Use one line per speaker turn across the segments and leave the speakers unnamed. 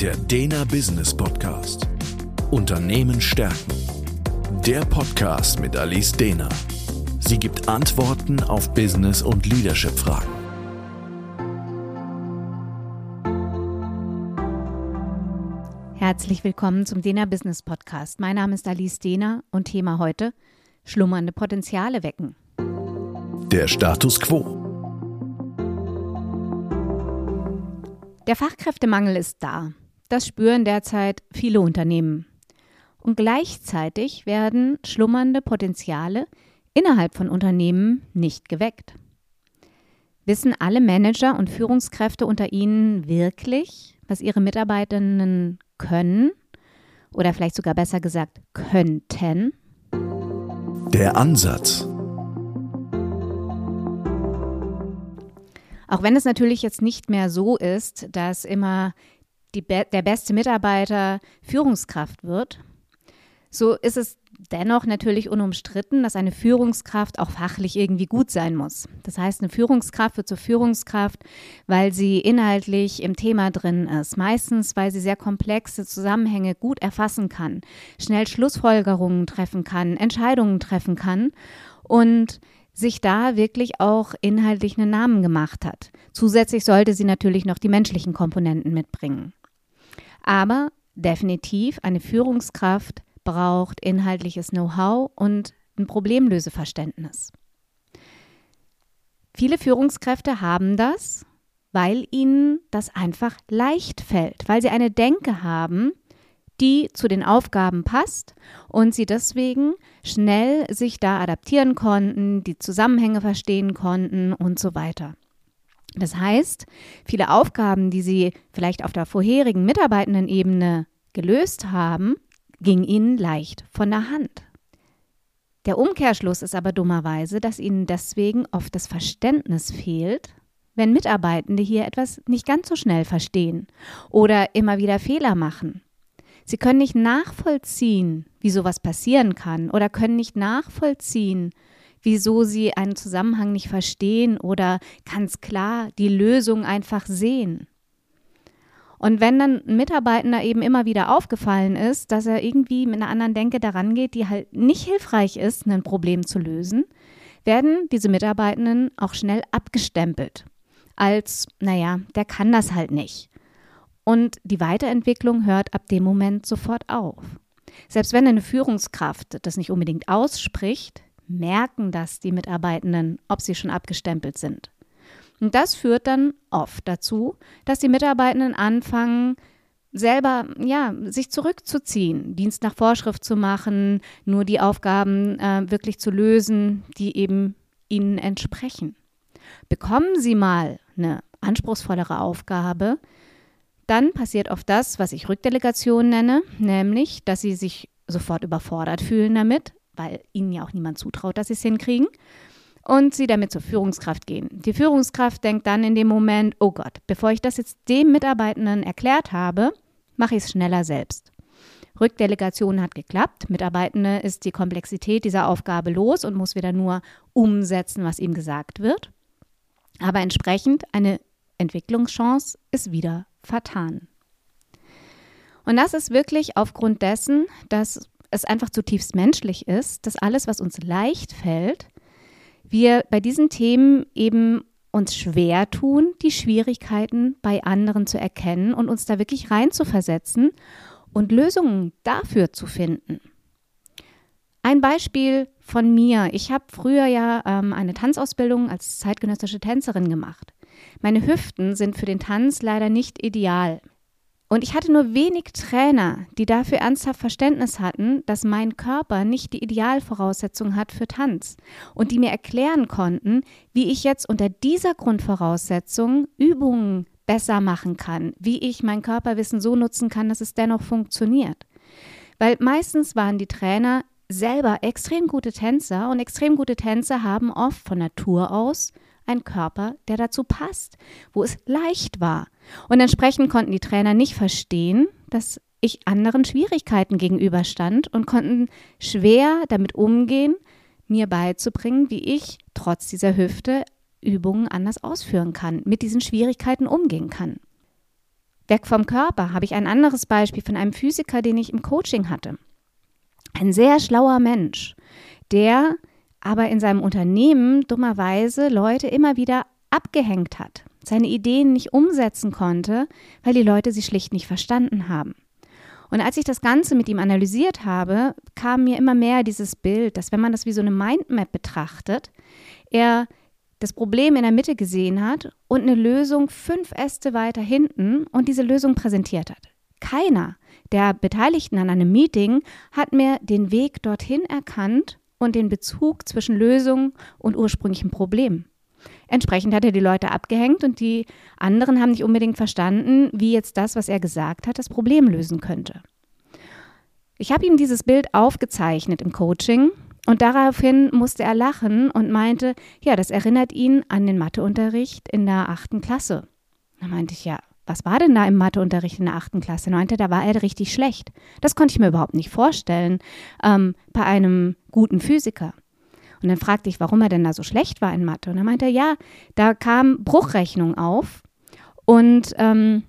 Der Dena Business Podcast. Unternehmen stärken. Der Podcast mit Alice Dena. Sie gibt Antworten auf Business- und Leadership-Fragen.
Herzlich willkommen zum Dena Business Podcast. Mein Name ist Alice Dena und Thema heute: schlummernde Potenziale wecken.
Der Status quo.
Der Fachkräftemangel ist da. Das spüren derzeit viele Unternehmen. Und gleichzeitig werden schlummernde Potenziale innerhalb von Unternehmen nicht geweckt. Wissen alle Manager und Führungskräfte unter ihnen wirklich, was ihre Mitarbeitenden können oder vielleicht sogar besser gesagt könnten?
Der Ansatz.
Auch wenn es natürlich jetzt nicht mehr so ist, dass immer die, der beste Mitarbeiter Führungskraft wird, so ist es dennoch natürlich unumstritten, dass eine Führungskraft auch fachlich irgendwie gut sein muss. Das heißt, eine Führungskraft wird zur Führungskraft, weil sie inhaltlich im Thema drin ist. Meistens, weil sie sehr komplexe Zusammenhänge gut erfassen kann, schnell Schlussfolgerungen treffen kann, Entscheidungen treffen kann und sich da wirklich auch inhaltlich einen Namen gemacht hat. Zusätzlich sollte sie natürlich noch die menschlichen Komponenten mitbringen. Aber definitiv eine Führungskraft braucht inhaltliches Know-how und ein Problemlöseverständnis. Viele Führungskräfte haben das, weil ihnen das einfach leicht fällt, weil sie eine Denke haben, die zu den Aufgaben passt und sie deswegen schnell sich da adaptieren konnten, die Zusammenhänge verstehen konnten und so weiter. Das heißt, viele Aufgaben, die sie vielleicht auf der vorherigen Mitarbeitendenebene gelöst haben, gingen ihnen leicht von der Hand. Der Umkehrschluss ist aber dummerweise, dass ihnen deswegen oft das Verständnis fehlt, wenn Mitarbeitende hier etwas nicht ganz so schnell verstehen oder immer wieder Fehler machen Sie können nicht nachvollziehen, wie sowas passieren kann oder können nicht nachvollziehen, wieso sie einen Zusammenhang nicht verstehen oder ganz klar die Lösung einfach sehen. Und wenn dann ein Mitarbeitender eben immer wieder aufgefallen ist, dass er irgendwie mit einer anderen Denke daran geht, die halt nicht hilfreich ist, ein Problem zu lösen, werden diese Mitarbeitenden auch schnell abgestempelt. Als, naja, der kann das halt nicht. Und die Weiterentwicklung hört ab dem Moment sofort auf. Selbst wenn eine Führungskraft das nicht unbedingt ausspricht, merken das die Mitarbeitenden, ob sie schon abgestempelt sind. Und das führt dann oft dazu, dass die Mitarbeitenden anfangen, selber ja, sich zurückzuziehen, Dienst nach Vorschrift zu machen, nur die Aufgaben äh, wirklich zu lösen, die eben ihnen entsprechen. Bekommen Sie mal eine anspruchsvollere Aufgabe, dann passiert oft das, was ich Rückdelegation nenne, nämlich, dass sie sich sofort überfordert fühlen damit, weil ihnen ja auch niemand zutraut, dass sie es hinkriegen, und sie damit zur Führungskraft gehen. Die Führungskraft denkt dann in dem Moment, oh Gott, bevor ich das jetzt dem Mitarbeitenden erklärt habe, mache ich es schneller selbst. Rückdelegation hat geklappt. Mitarbeitende ist die Komplexität dieser Aufgabe los und muss wieder nur umsetzen, was ihm gesagt wird. Aber entsprechend eine Entwicklungschance ist wieder vertan. Und das ist wirklich aufgrund dessen, dass es einfach zutiefst menschlich ist, dass alles, was uns leicht fällt, wir bei diesen Themen eben uns schwer tun, die Schwierigkeiten bei anderen zu erkennen und uns da wirklich reinzuversetzen und Lösungen dafür zu finden. Ein Beispiel von mir. Ich habe früher ja ähm, eine Tanzausbildung als zeitgenössische Tänzerin gemacht. Meine Hüften sind für den Tanz leider nicht ideal. Und ich hatte nur wenig Trainer, die dafür ernsthaft Verständnis hatten, dass mein Körper nicht die Idealvoraussetzung hat für Tanz und die mir erklären konnten, wie ich jetzt unter dieser Grundvoraussetzung Übungen besser machen kann, wie ich mein Körperwissen so nutzen kann, dass es dennoch funktioniert. Weil meistens waren die Trainer selber extrem gute Tänzer und extrem gute Tänzer haben oft von Natur aus einen Körper, der dazu passt, wo es leicht war. Und entsprechend konnten die Trainer nicht verstehen, dass ich anderen Schwierigkeiten gegenüberstand und konnten schwer damit umgehen, mir beizubringen, wie ich trotz dieser Hüfte Übungen anders ausführen kann, mit diesen Schwierigkeiten umgehen kann. Weg vom Körper habe ich ein anderes Beispiel von einem Physiker, den ich im Coaching hatte. Ein sehr schlauer Mensch, der aber in seinem Unternehmen dummerweise Leute immer wieder abgehängt hat, seine Ideen nicht umsetzen konnte, weil die Leute sie schlicht nicht verstanden haben. Und als ich das Ganze mit ihm analysiert habe, kam mir immer mehr dieses Bild, dass wenn man das wie so eine Mindmap betrachtet, er das Problem in der Mitte gesehen hat und eine Lösung fünf Äste weiter hinten und diese Lösung präsentiert hat. Keiner der Beteiligten an einem Meeting hat mir den Weg dorthin erkannt und den Bezug zwischen Lösung und ursprünglichem Problem. Entsprechend hat er die Leute abgehängt und die anderen haben nicht unbedingt verstanden, wie jetzt das, was er gesagt hat, das Problem lösen könnte. Ich habe ihm dieses Bild aufgezeichnet im Coaching und daraufhin musste er lachen und meinte, ja, das erinnert ihn an den Matheunterricht in der achten Klasse. Da meinte ich, ja, was war denn da im Matheunterricht in der achten Klasse? Er meinte, da war er richtig schlecht. Das konnte ich mir überhaupt nicht vorstellen ähm, bei einem guten Physiker. Und dann fragte ich, warum er denn da so schlecht war in Mathe. Und er meinte, ja, da kam Bruchrechnung auf und ähm,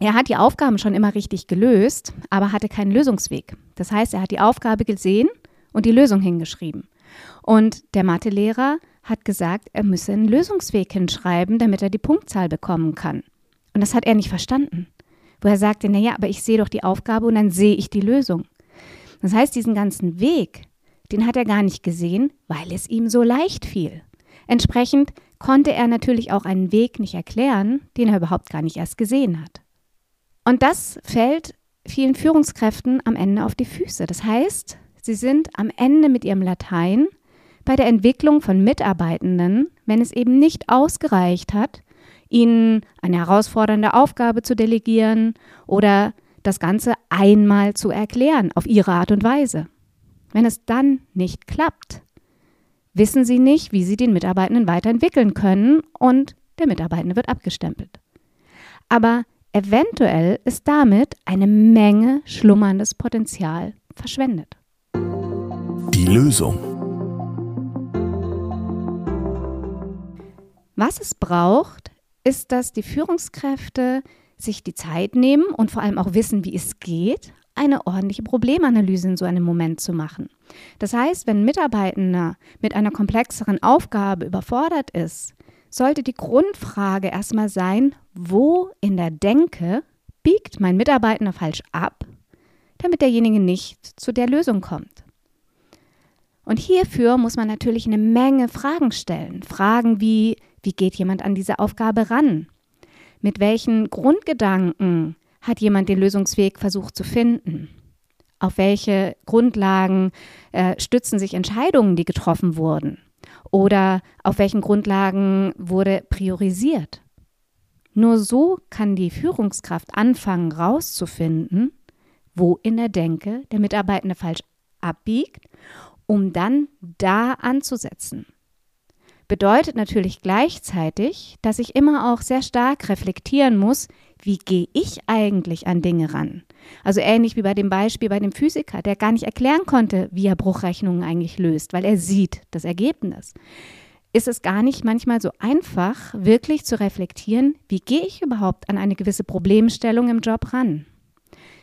er hat die Aufgaben schon immer richtig gelöst, aber hatte keinen Lösungsweg. Das heißt, er hat die Aufgabe gesehen und die Lösung hingeschrieben. Und der Mathelehrer hat gesagt, er müsse einen Lösungsweg hinschreiben, damit er die Punktzahl bekommen kann. Und das hat er nicht verstanden. Wo er sagte, naja, aber ich sehe doch die Aufgabe und dann sehe ich die Lösung. Das heißt, diesen ganzen Weg, den hat er gar nicht gesehen, weil es ihm so leicht fiel. Entsprechend konnte er natürlich auch einen Weg nicht erklären, den er überhaupt gar nicht erst gesehen hat. Und das fällt vielen Führungskräften am Ende auf die Füße. Das heißt, Sie sind am Ende mit ihrem Latein bei der Entwicklung von Mitarbeitenden, wenn es eben nicht ausgereicht hat, ihnen eine herausfordernde Aufgabe zu delegieren oder das Ganze einmal zu erklären auf ihre Art und Weise. Wenn es dann nicht klappt, wissen sie nicht, wie sie den Mitarbeitenden weiterentwickeln können und der Mitarbeitende wird abgestempelt. Aber eventuell ist damit eine Menge schlummerndes Potenzial verschwendet
die Lösung.
Was es braucht, ist, dass die Führungskräfte sich die Zeit nehmen und vor allem auch wissen, wie es geht, eine ordentliche Problemanalyse in so einem Moment zu machen. Das heißt, wenn ein Mitarbeitender mit einer komplexeren Aufgabe überfordert ist, sollte die Grundfrage erstmal sein, wo in der Denke biegt mein Mitarbeitender falsch ab, damit derjenige nicht zu der Lösung kommt. Und hierfür muss man natürlich eine Menge Fragen stellen. Fragen wie, wie geht jemand an diese Aufgabe ran? Mit welchen Grundgedanken hat jemand den Lösungsweg versucht zu finden? Auf welche Grundlagen äh, stützen sich Entscheidungen, die getroffen wurden? Oder auf welchen Grundlagen wurde priorisiert? Nur so kann die Führungskraft anfangen rauszufinden, wo in der Denke der Mitarbeitende falsch abbiegt um dann da anzusetzen. Bedeutet natürlich gleichzeitig, dass ich immer auch sehr stark reflektieren muss, wie gehe ich eigentlich an Dinge ran? Also ähnlich wie bei dem Beispiel bei dem Physiker, der gar nicht erklären konnte, wie er Bruchrechnungen eigentlich löst, weil er sieht das Ergebnis. Ist es gar nicht manchmal so einfach, wirklich zu reflektieren, wie gehe ich überhaupt an eine gewisse Problemstellung im Job ran?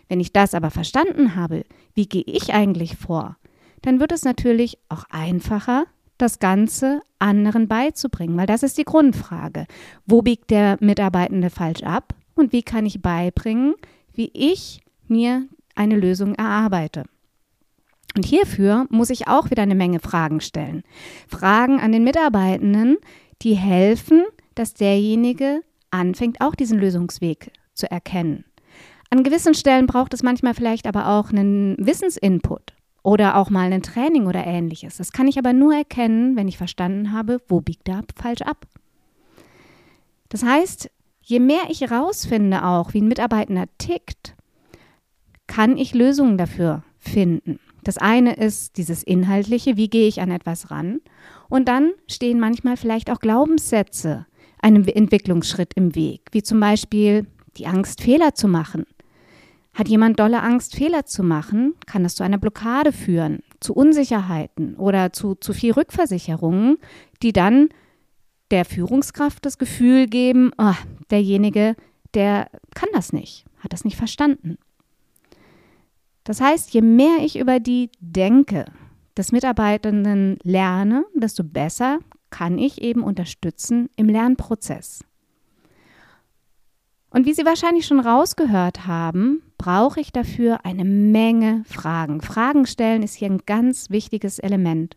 Wenn ich das aber verstanden habe, wie gehe ich eigentlich vor? dann wird es natürlich auch einfacher, das Ganze anderen beizubringen, weil das ist die Grundfrage. Wo biegt der Mitarbeitende falsch ab und wie kann ich beibringen, wie ich mir eine Lösung erarbeite? Und hierfür muss ich auch wieder eine Menge Fragen stellen. Fragen an den Mitarbeitenden, die helfen, dass derjenige anfängt, auch diesen Lösungsweg zu erkennen. An gewissen Stellen braucht es manchmal vielleicht aber auch einen Wissensinput oder auch mal ein Training oder ähnliches. Das kann ich aber nur erkennen, wenn ich verstanden habe, wo biegt er falsch ab. Das heißt, je mehr ich herausfinde auch, wie ein Mitarbeitender tickt, kann ich Lösungen dafür finden. Das eine ist dieses Inhaltliche, wie gehe ich an etwas ran? Und dann stehen manchmal vielleicht auch Glaubenssätze einem Entwicklungsschritt im Weg, wie zum Beispiel die Angst, Fehler zu machen hat jemand dolle Angst, Fehler zu machen, kann das zu einer Blockade führen, zu Unsicherheiten oder zu zu viel Rückversicherungen, die dann der Führungskraft das Gefühl geben, oh, derjenige, der kann das nicht, hat das nicht verstanden. Das heißt, je mehr ich über die Denke des Mitarbeitenden lerne, desto besser kann ich eben unterstützen im Lernprozess. Und wie Sie wahrscheinlich schon rausgehört haben, brauche ich dafür eine Menge Fragen. Fragen stellen ist hier ein ganz wichtiges Element.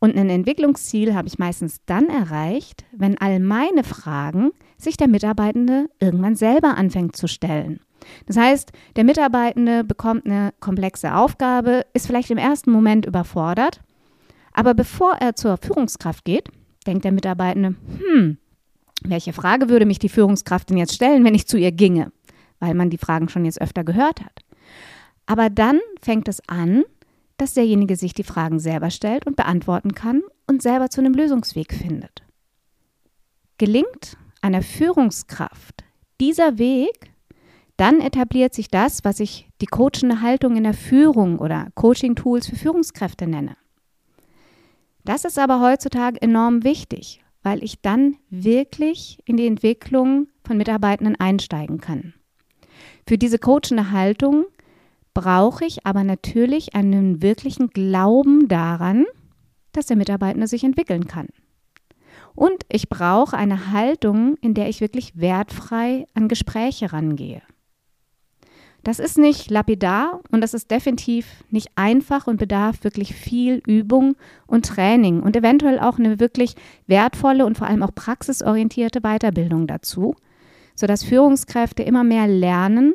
Und ein Entwicklungsziel habe ich meistens dann erreicht, wenn all meine Fragen sich der Mitarbeitende irgendwann selber anfängt zu stellen. Das heißt, der Mitarbeitende bekommt eine komplexe Aufgabe, ist vielleicht im ersten Moment überfordert, aber bevor er zur Führungskraft geht, denkt der Mitarbeitende, hm, welche Frage würde mich die Führungskraft denn jetzt stellen, wenn ich zu ihr ginge? Weil man die Fragen schon jetzt öfter gehört hat. Aber dann fängt es an, dass derjenige sich die Fragen selber stellt und beantworten kann und selber zu einem Lösungsweg findet. Gelingt einer Führungskraft dieser Weg, dann etabliert sich das, was ich die coachende Haltung in der Führung oder Coaching-Tools für Führungskräfte nenne. Das ist aber heutzutage enorm wichtig, weil ich dann wirklich in die Entwicklung von Mitarbeitenden einsteigen kann. Für diese coachende Haltung brauche ich aber natürlich einen wirklichen Glauben daran, dass der Mitarbeitende sich entwickeln kann. Und ich brauche eine Haltung, in der ich wirklich wertfrei an Gespräche rangehe. Das ist nicht lapidar und das ist definitiv nicht einfach und bedarf wirklich viel Übung und Training und eventuell auch eine wirklich wertvolle und vor allem auch praxisorientierte Weiterbildung dazu, sodass Führungskräfte immer mehr lernen,